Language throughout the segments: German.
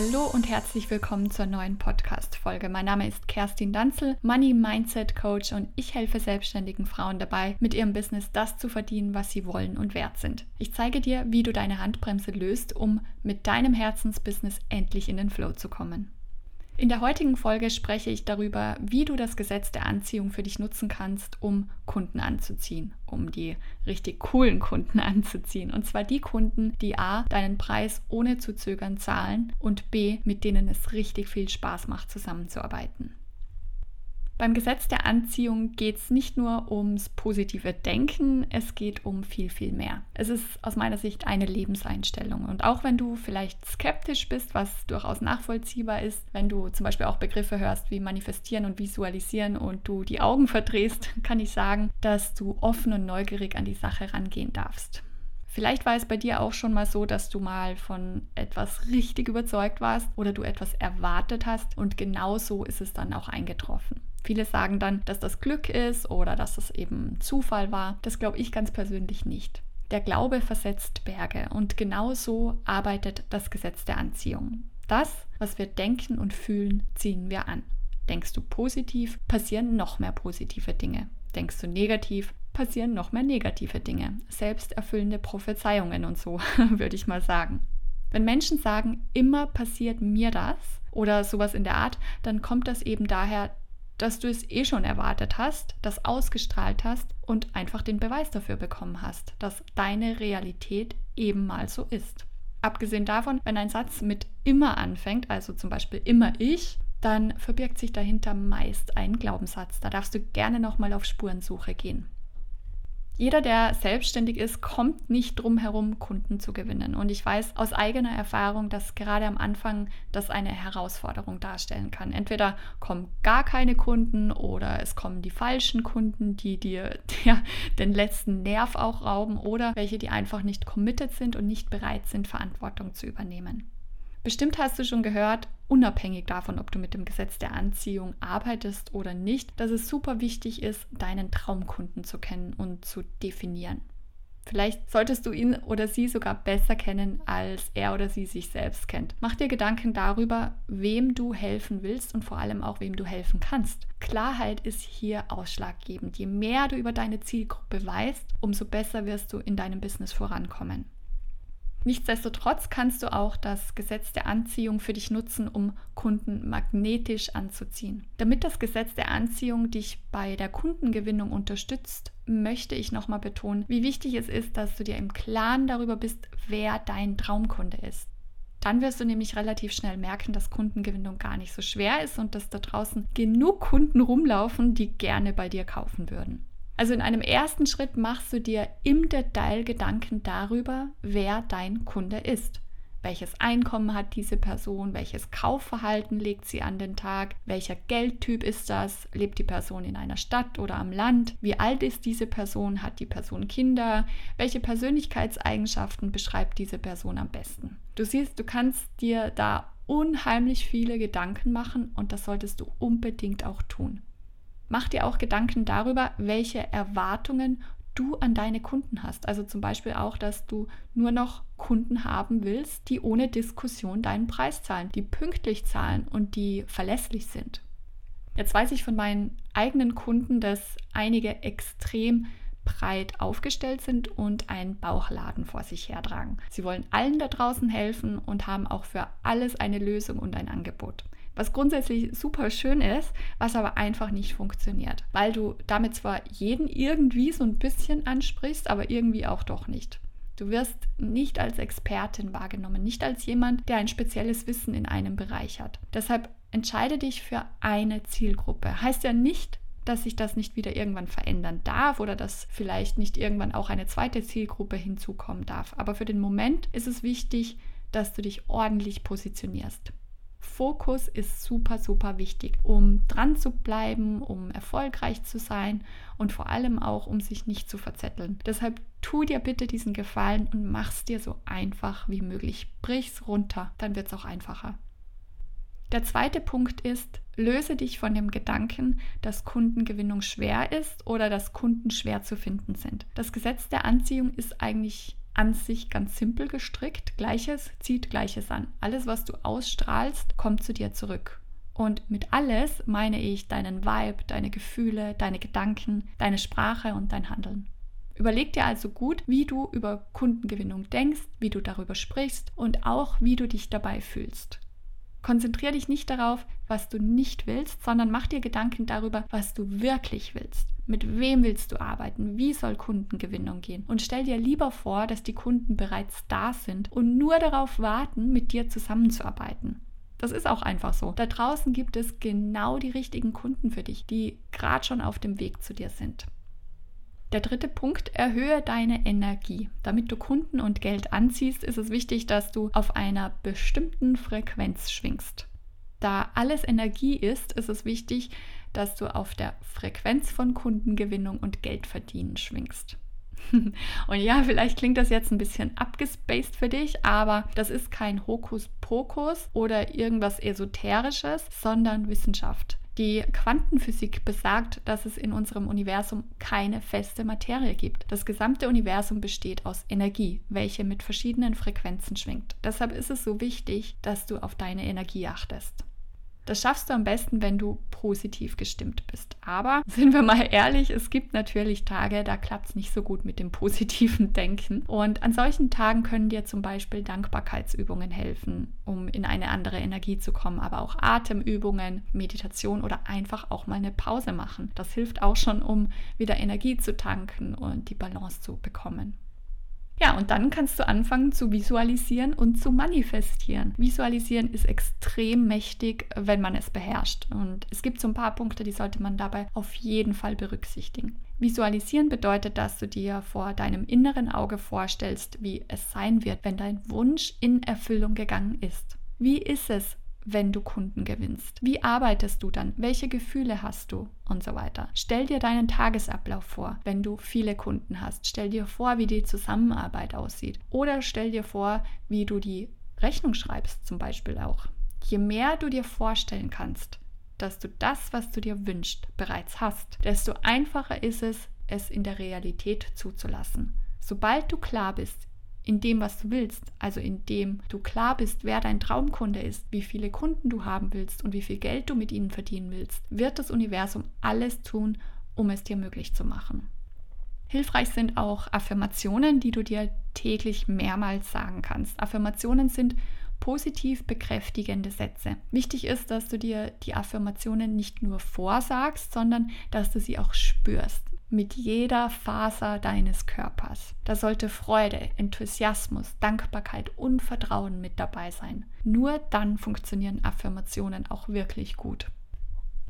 Hallo und herzlich willkommen zur neuen Podcast-Folge. Mein Name ist Kerstin Danzel, Money Mindset Coach und ich helfe selbstständigen Frauen dabei, mit ihrem Business das zu verdienen, was sie wollen und wert sind. Ich zeige dir, wie du deine Handbremse löst, um mit deinem Herzensbusiness endlich in den Flow zu kommen. In der heutigen Folge spreche ich darüber, wie du das Gesetz der Anziehung für dich nutzen kannst, um Kunden anzuziehen, um die richtig coolen Kunden anzuziehen. Und zwar die Kunden, die A, deinen Preis ohne zu zögern zahlen und B, mit denen es richtig viel Spaß macht, zusammenzuarbeiten. Beim Gesetz der Anziehung geht es nicht nur ums positive Denken, es geht um viel, viel mehr. Es ist aus meiner Sicht eine Lebenseinstellung. Und auch wenn du vielleicht skeptisch bist, was durchaus nachvollziehbar ist, wenn du zum Beispiel auch Begriffe hörst wie manifestieren und visualisieren und du die Augen verdrehst, kann ich sagen, dass du offen und neugierig an die Sache rangehen darfst. Vielleicht war es bei dir auch schon mal so, dass du mal von etwas richtig überzeugt warst oder du etwas erwartet hast und genau so ist es dann auch eingetroffen. Viele sagen dann, dass das Glück ist oder dass das eben Zufall war. Das glaube ich ganz persönlich nicht. Der Glaube versetzt Berge und genau so arbeitet das Gesetz der Anziehung. Das, was wir denken und fühlen, ziehen wir an. Denkst du positiv, passieren noch mehr positive Dinge. Denkst du negativ, passieren noch mehr negative Dinge. Selbsterfüllende Prophezeiungen und so, würde ich mal sagen. Wenn Menschen sagen, immer passiert mir das oder sowas in der Art, dann kommt das eben daher, dass du es eh schon erwartet hast, das ausgestrahlt hast und einfach den Beweis dafür bekommen hast, dass deine Realität eben mal so ist. Abgesehen davon, wenn ein Satz mit immer anfängt, also zum Beispiel immer ich, dann verbirgt sich dahinter meist ein Glaubenssatz. Da darfst du gerne nochmal auf Spurensuche gehen. Jeder, der selbstständig ist, kommt nicht drum herum, Kunden zu gewinnen. Und ich weiß aus eigener Erfahrung, dass gerade am Anfang das eine Herausforderung darstellen kann. Entweder kommen gar keine Kunden oder es kommen die falschen Kunden, die dir ja, den letzten Nerv auch rauben oder welche, die einfach nicht committed sind und nicht bereit sind, Verantwortung zu übernehmen. Bestimmt hast du schon gehört, unabhängig davon, ob du mit dem Gesetz der Anziehung arbeitest oder nicht, dass es super wichtig ist, deinen Traumkunden zu kennen und zu definieren. Vielleicht solltest du ihn oder sie sogar besser kennen, als er oder sie sich selbst kennt. Mach dir Gedanken darüber, wem du helfen willst und vor allem auch, wem du helfen kannst. Klarheit ist hier ausschlaggebend. Je mehr du über deine Zielgruppe weißt, umso besser wirst du in deinem Business vorankommen. Nichtsdestotrotz kannst du auch das Gesetz der Anziehung für dich nutzen, um Kunden magnetisch anzuziehen. Damit das Gesetz der Anziehung dich bei der Kundengewinnung unterstützt, möchte ich nochmal betonen, wie wichtig es ist, dass du dir im Klaren darüber bist, wer dein Traumkunde ist. Dann wirst du nämlich relativ schnell merken, dass Kundengewinnung gar nicht so schwer ist und dass da draußen genug Kunden rumlaufen, die gerne bei dir kaufen würden. Also in einem ersten Schritt machst du dir im Detail Gedanken darüber, wer dein Kunde ist. Welches Einkommen hat diese Person? Welches Kaufverhalten legt sie an den Tag? Welcher Geldtyp ist das? Lebt die Person in einer Stadt oder am Land? Wie alt ist diese Person? Hat die Person Kinder? Welche Persönlichkeitseigenschaften beschreibt diese Person am besten? Du siehst, du kannst dir da unheimlich viele Gedanken machen und das solltest du unbedingt auch tun. Mach dir auch Gedanken darüber, welche Erwartungen du an deine Kunden hast. Also zum Beispiel auch, dass du nur noch Kunden haben willst, die ohne Diskussion deinen Preis zahlen, die pünktlich zahlen und die verlässlich sind. Jetzt weiß ich von meinen eigenen Kunden, dass einige extrem breit aufgestellt sind und einen Bauchladen vor sich hertragen. Sie wollen allen da draußen helfen und haben auch für alles eine Lösung und ein Angebot was grundsätzlich super schön ist, was aber einfach nicht funktioniert, weil du damit zwar jeden irgendwie so ein bisschen ansprichst, aber irgendwie auch doch nicht. Du wirst nicht als Expertin wahrgenommen, nicht als jemand, der ein spezielles Wissen in einem Bereich hat. Deshalb entscheide dich für eine Zielgruppe. Heißt ja nicht, dass sich das nicht wieder irgendwann verändern darf oder dass vielleicht nicht irgendwann auch eine zweite Zielgruppe hinzukommen darf. Aber für den Moment ist es wichtig, dass du dich ordentlich positionierst. Fokus ist super, super wichtig, um dran zu bleiben, um erfolgreich zu sein und vor allem auch, um sich nicht zu verzetteln. Deshalb tu dir bitte diesen Gefallen und mach's dir so einfach wie möglich. Brich's runter, dann wird's auch einfacher. Der zweite Punkt ist, löse dich von dem Gedanken, dass Kundengewinnung schwer ist oder dass Kunden schwer zu finden sind. Das Gesetz der Anziehung ist eigentlich an sich ganz simpel gestrickt. Gleiches zieht Gleiches an. Alles, was du ausstrahlst, kommt zu dir zurück. Und mit alles meine ich deinen Vibe, deine Gefühle, deine Gedanken, deine Sprache und dein Handeln. Überleg dir also gut, wie du über Kundengewinnung denkst, wie du darüber sprichst und auch, wie du dich dabei fühlst. Konzentriere dich nicht darauf, was du nicht willst, sondern mach dir Gedanken darüber, was du wirklich willst. Mit wem willst du arbeiten? Wie soll Kundengewinnung gehen? Und stell dir lieber vor, dass die Kunden bereits da sind und nur darauf warten, mit dir zusammenzuarbeiten. Das ist auch einfach so. Da draußen gibt es genau die richtigen Kunden für dich, die gerade schon auf dem Weg zu dir sind. Der dritte Punkt, erhöhe deine Energie. Damit du Kunden und Geld anziehst, ist es wichtig, dass du auf einer bestimmten Frequenz schwingst. Da alles Energie ist, ist es wichtig, dass du auf der Frequenz von Kundengewinnung und Geldverdienen schwingst. Und ja, vielleicht klingt das jetzt ein bisschen abgespaced für dich, aber das ist kein Hokuspokus oder irgendwas Esoterisches, sondern Wissenschaft. Die Quantenphysik besagt, dass es in unserem Universum keine feste Materie gibt. Das gesamte Universum besteht aus Energie, welche mit verschiedenen Frequenzen schwingt. Deshalb ist es so wichtig, dass du auf deine Energie achtest. Das schaffst du am besten, wenn du positiv gestimmt bist. Aber sind wir mal ehrlich, es gibt natürlich Tage, da klappt es nicht so gut mit dem positiven Denken. Und an solchen Tagen können dir zum Beispiel Dankbarkeitsübungen helfen, um in eine andere Energie zu kommen. Aber auch Atemübungen, Meditation oder einfach auch mal eine Pause machen. Das hilft auch schon, um wieder Energie zu tanken und die Balance zu bekommen. Ja, und dann kannst du anfangen zu visualisieren und zu manifestieren. Visualisieren ist extrem mächtig, wenn man es beherrscht. Und es gibt so ein paar Punkte, die sollte man dabei auf jeden Fall berücksichtigen. Visualisieren bedeutet, dass du dir vor deinem inneren Auge vorstellst, wie es sein wird, wenn dein Wunsch in Erfüllung gegangen ist. Wie ist es, wenn du Kunden gewinnst? Wie arbeitest du dann? Welche Gefühle hast du? Und so weiter. Stell dir deinen Tagesablauf vor, wenn du viele Kunden hast. Stell dir vor, wie die Zusammenarbeit aussieht. Oder stell dir vor, wie du die Rechnung schreibst, zum Beispiel auch. Je mehr du dir vorstellen kannst, dass du das, was du dir wünschst, bereits hast, desto einfacher ist es, es in der Realität zuzulassen. Sobald du klar bist, in dem, was du willst, also in dem du klar bist, wer dein Traumkunde ist, wie viele Kunden du haben willst und wie viel Geld du mit ihnen verdienen willst, wird das Universum alles tun, um es dir möglich zu machen. Hilfreich sind auch Affirmationen, die du dir täglich mehrmals sagen kannst. Affirmationen sind positiv bekräftigende Sätze. Wichtig ist, dass du dir die Affirmationen nicht nur vorsagst, sondern dass du sie auch spürst mit jeder Faser deines Körpers. Da sollte Freude, Enthusiasmus, Dankbarkeit und Vertrauen mit dabei sein. Nur dann funktionieren Affirmationen auch wirklich gut.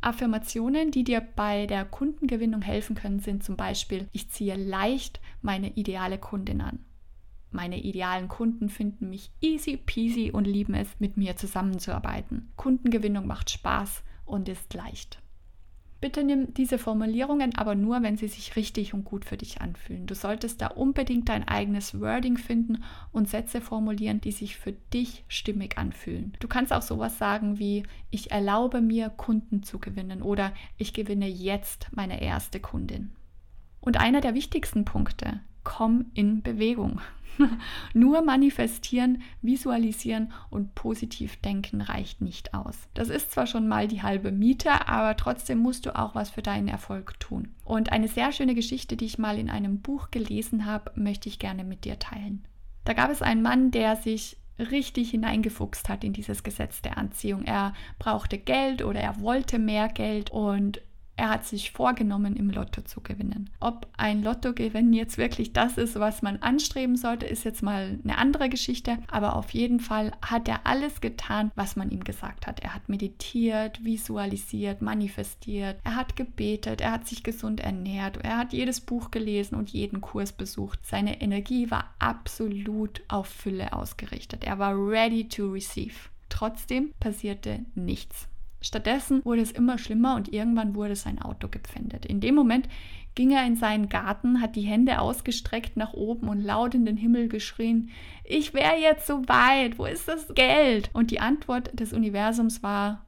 Affirmationen, die dir bei der Kundengewinnung helfen können, sind zum Beispiel, ich ziehe leicht meine ideale Kundin an. Meine idealen Kunden finden mich easy peasy und lieben es, mit mir zusammenzuarbeiten. Kundengewinnung macht Spaß und ist leicht. Bitte nimm diese Formulierungen aber nur, wenn sie sich richtig und gut für dich anfühlen. Du solltest da unbedingt dein eigenes Wording finden und Sätze formulieren, die sich für dich stimmig anfühlen. Du kannst auch sowas sagen wie ich erlaube mir Kunden zu gewinnen oder ich gewinne jetzt meine erste Kundin. Und einer der wichtigsten Punkte, komm in Bewegung. Nur manifestieren, visualisieren und positiv denken reicht nicht aus. Das ist zwar schon mal die halbe Miete, aber trotzdem musst du auch was für deinen Erfolg tun. Und eine sehr schöne Geschichte, die ich mal in einem Buch gelesen habe, möchte ich gerne mit dir teilen. Da gab es einen Mann, der sich richtig hineingefuchst hat in dieses Gesetz der Anziehung. Er brauchte Geld oder er wollte mehr Geld und er hat sich vorgenommen, im Lotto zu gewinnen. Ob ein Lottogewinn jetzt wirklich das ist, was man anstreben sollte, ist jetzt mal eine andere Geschichte. Aber auf jeden Fall hat er alles getan, was man ihm gesagt hat. Er hat meditiert, visualisiert, manifestiert, er hat gebetet, er hat sich gesund ernährt, er hat jedes Buch gelesen und jeden Kurs besucht. Seine Energie war absolut auf Fülle ausgerichtet. Er war ready to receive. Trotzdem passierte nichts. Stattdessen wurde es immer schlimmer und irgendwann wurde sein Auto gepfändet. In dem Moment ging er in seinen Garten, hat die Hände ausgestreckt nach oben und laut in den Himmel geschrien, ich wäre jetzt so weit, wo ist das Geld? Und die Antwort des Universums war,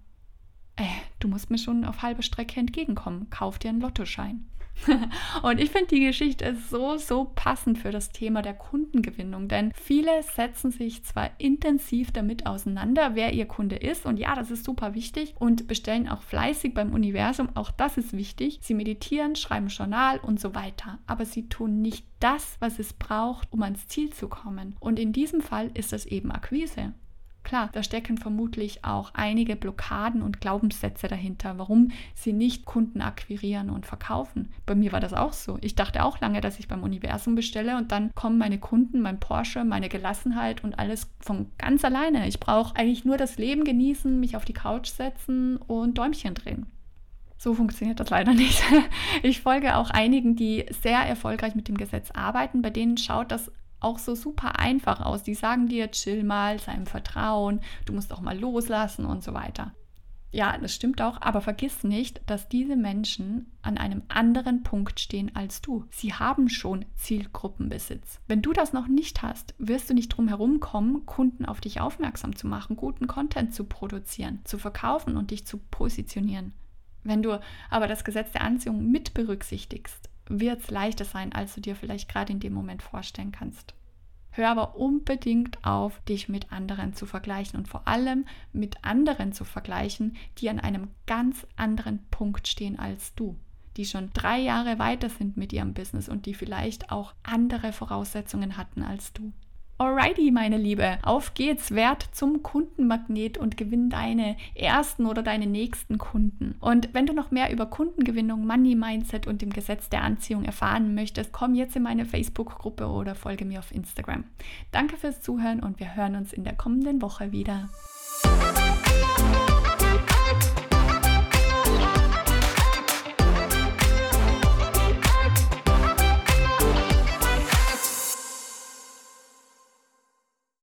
äh, du musst mir schon auf halber Strecke entgegenkommen, kauf dir einen Lottoschein. und ich finde die Geschichte so, so passend für das Thema der Kundengewinnung, denn viele setzen sich zwar intensiv damit auseinander, wer ihr Kunde ist, und ja, das ist super wichtig, und bestellen auch fleißig beim Universum, auch das ist wichtig. Sie meditieren, schreiben Journal und so weiter, aber sie tun nicht das, was es braucht, um ans Ziel zu kommen. Und in diesem Fall ist das eben Akquise. Klar, da stecken vermutlich auch einige Blockaden und Glaubenssätze dahinter, warum sie nicht Kunden akquirieren und verkaufen. Bei mir war das auch so. Ich dachte auch lange, dass ich beim Universum bestelle und dann kommen meine Kunden, mein Porsche, meine Gelassenheit und alles von ganz alleine. Ich brauche eigentlich nur das Leben genießen, mich auf die Couch setzen und Däumchen drehen. So funktioniert das leider nicht. Ich folge auch einigen, die sehr erfolgreich mit dem Gesetz arbeiten. Bei denen schaut das auch so super einfach aus. Die sagen dir, chill mal, sei im Vertrauen, du musst auch mal loslassen und so weiter. Ja, das stimmt auch, aber vergiss nicht, dass diese Menschen an einem anderen Punkt stehen als du. Sie haben schon Zielgruppenbesitz. Wenn du das noch nicht hast, wirst du nicht drum herum kommen, Kunden auf dich aufmerksam zu machen, guten Content zu produzieren, zu verkaufen und dich zu positionieren. Wenn du aber das Gesetz der Anziehung mit berücksichtigst, wird es leichter sein, als du dir vielleicht gerade in dem Moment vorstellen kannst. Hör aber unbedingt auf, dich mit anderen zu vergleichen und vor allem mit anderen zu vergleichen, die an einem ganz anderen Punkt stehen als du, die schon drei Jahre weiter sind mit ihrem Business und die vielleicht auch andere Voraussetzungen hatten als du. Alrighty, meine Liebe, auf geht's, werd zum Kundenmagnet und gewinn deine ersten oder deine nächsten Kunden. Und wenn du noch mehr über Kundengewinnung, Money Mindset und dem Gesetz der Anziehung erfahren möchtest, komm jetzt in meine Facebook-Gruppe oder folge mir auf Instagram. Danke fürs Zuhören und wir hören uns in der kommenden Woche wieder.